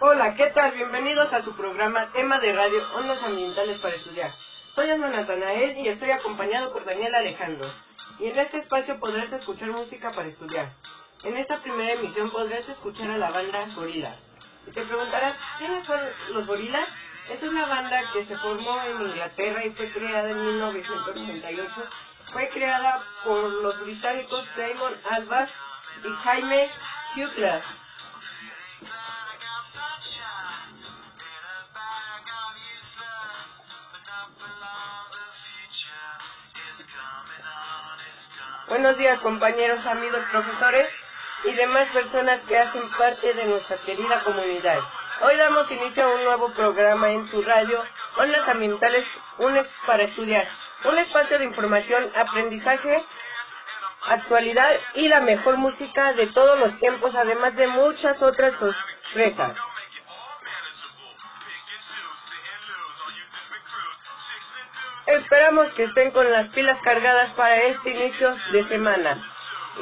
Hola, ¿qué tal? Bienvenidos a su programa Tema de Radio Ondas Ambientales para Estudiar. Soy Ana Natanael y estoy acompañado por Daniel Alejandro. Y en este espacio podrás escuchar música para estudiar. En esta primera emisión podrás escuchar a la banda Gorila. Y te preguntarás, ¿quiénes son los Gorilas? Es una banda que se formó en Inglaterra y fue creada en 1998. Fue creada por los británicos Damon Albarn y Jaime Hughes. Buenos días compañeros, amigos, profesores y demás personas que hacen parte de nuestra querida comunidad. Hoy damos inicio a un nuevo programa en su radio, Ondas Ambientales, un para estudiar, un espacio de información, aprendizaje, actualidad y la mejor música de todos los tiempos, además de muchas otras sorpresas. Esperamos que estén con las pilas cargadas para este inicio de semana.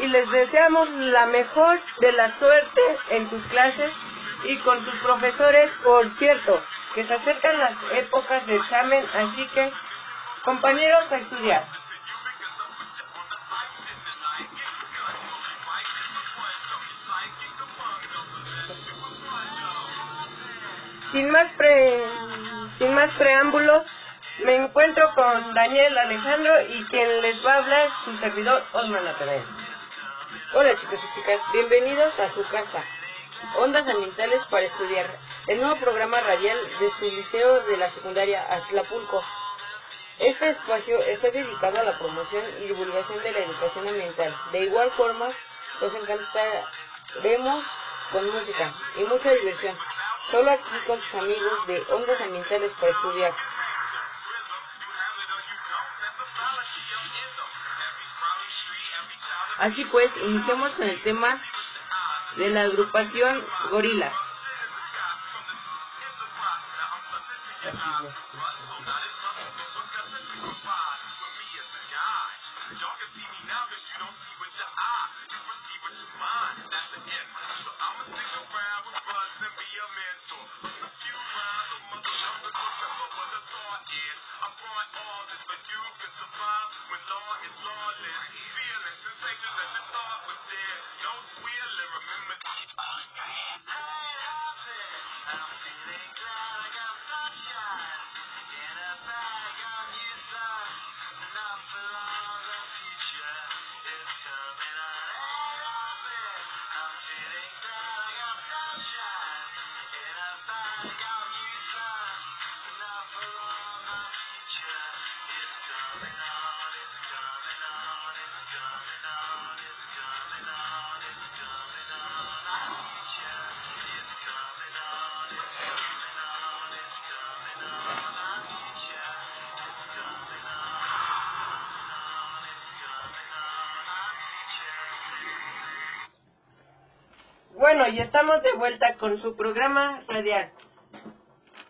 Y les deseamos la mejor de la suerte en sus clases y con sus profesores, por cierto, que se acercan las épocas de examen, así que, compañeros, a estudiar. Sin más, pre... sin más preámbulos, me encuentro con Daniel Alejandro y quien les va a hablar su servidor Osman Natanael. Hola chicos y chicas, bienvenidos a su casa, Ondas Ambientales para Estudiar, el nuevo programa radial de su liceo de la secundaria Azlapulco. Este espacio está dedicado a la promoción y divulgación de la educación ambiental. De igual forma, los encantaremos con música y mucha diversión, solo aquí con sus amigos de Ondas Ambientales para Estudiar. Así pues, iniciamos con el tema de la agrupación Gorila. men Bueno, y estamos de vuelta con su programa radial,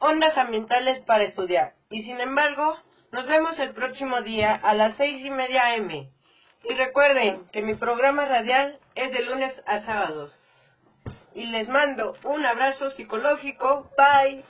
Ondas Ambientales para Estudiar. Y sin embargo, nos vemos el próximo día a las seis y media M. Y recuerden que mi programa radial es de lunes a sábados. Y les mando un abrazo psicológico. Bye.